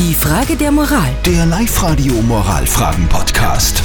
Die Frage der Moral. Der Live-Radio Moralfragen-Podcast.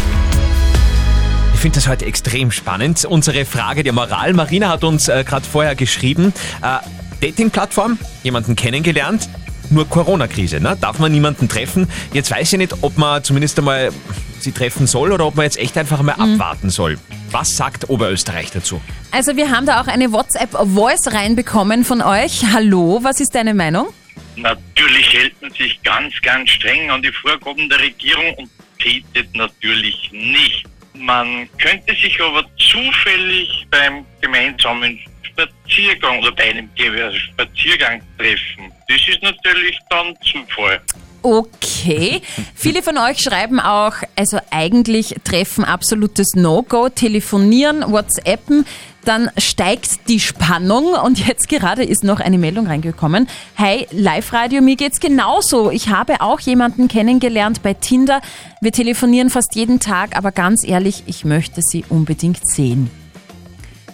Ich finde das heute extrem spannend. Unsere Frage der Moral. Marina hat uns äh, gerade vorher geschrieben. Äh, Dating-Plattform, jemanden kennengelernt. Nur Corona-Krise, ne? Darf man niemanden treffen? Jetzt weiß ich nicht, ob man zumindest einmal sie treffen soll oder ob man jetzt echt einfach mal abwarten soll. Was sagt Oberösterreich dazu? Also wir haben da auch eine WhatsApp-Voice reinbekommen von euch. Hallo, was ist deine Meinung? Natürlich hält man sich ganz, ganz streng an die Vorgaben der Regierung und tätet natürlich nicht. Man könnte sich aber zufällig beim gemeinsamen Spaziergang oder bei einem Spaziergang treffen. Das ist natürlich dann Zufall. Okay. Viele von euch schreiben auch, also eigentlich treffen absolutes No-Go, telefonieren, WhatsAppen, dann steigt die Spannung und jetzt gerade ist noch eine Meldung reingekommen. Hey, Live-Radio, mir geht's genauso. Ich habe auch jemanden kennengelernt bei Tinder. Wir telefonieren fast jeden Tag, aber ganz ehrlich, ich möchte sie unbedingt sehen.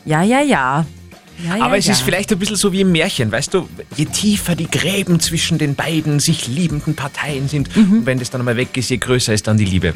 Ja, ja, ja. Ja, ja, Aber es ja. ist vielleicht ein bisschen so wie im Märchen, weißt du, je tiefer die Gräben zwischen den beiden sich liebenden Parteien sind, Mhm. und wenn das dann einmal weg ist, je größer ist dann die Liebe.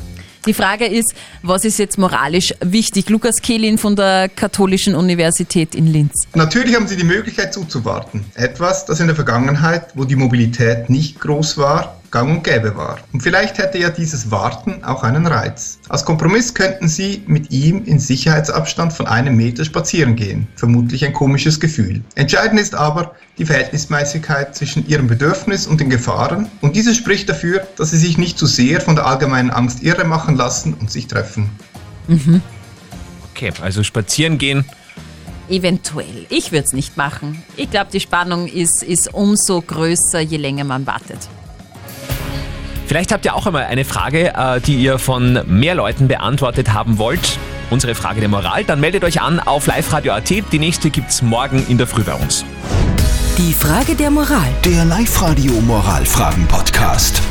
Die Frage ist, was ist jetzt moralisch wichtig? Lukas Kehlin von der Katholischen Universität in Linz. Natürlich haben Sie die Möglichkeit zuzuwarten. Etwas, das in der Vergangenheit, wo die Mobilität nicht groß war, gang und gäbe war. Und vielleicht hätte ja dieses Warten auch einen Reiz. Als Kompromiss könnten Sie mit ihm in Sicherheitsabstand von einem Meter spazieren gehen. Vermutlich ein komisches Gefühl. Entscheidend ist aber die Verhältnismäßigkeit zwischen Ihrem Bedürfnis und den Gefahren. Und dieses spricht dafür, dass Sie sich nicht zu sehr von der allgemeinen Angst irre machen lassen und sich treffen. Okay, also spazieren gehen. Eventuell. Ich würde es nicht machen. Ich glaube, die Spannung ist, ist umso größer, je länger man wartet. Vielleicht habt ihr auch einmal eine Frage, äh, die ihr von mehr Leuten beantwortet haben wollt. Unsere Frage der Moral. Dann meldet euch an auf liveradio.at. Die nächste gibt's morgen in der Früh bei uns. Die Frage der Moral. Der Live-Radio Moralfragen-Podcast.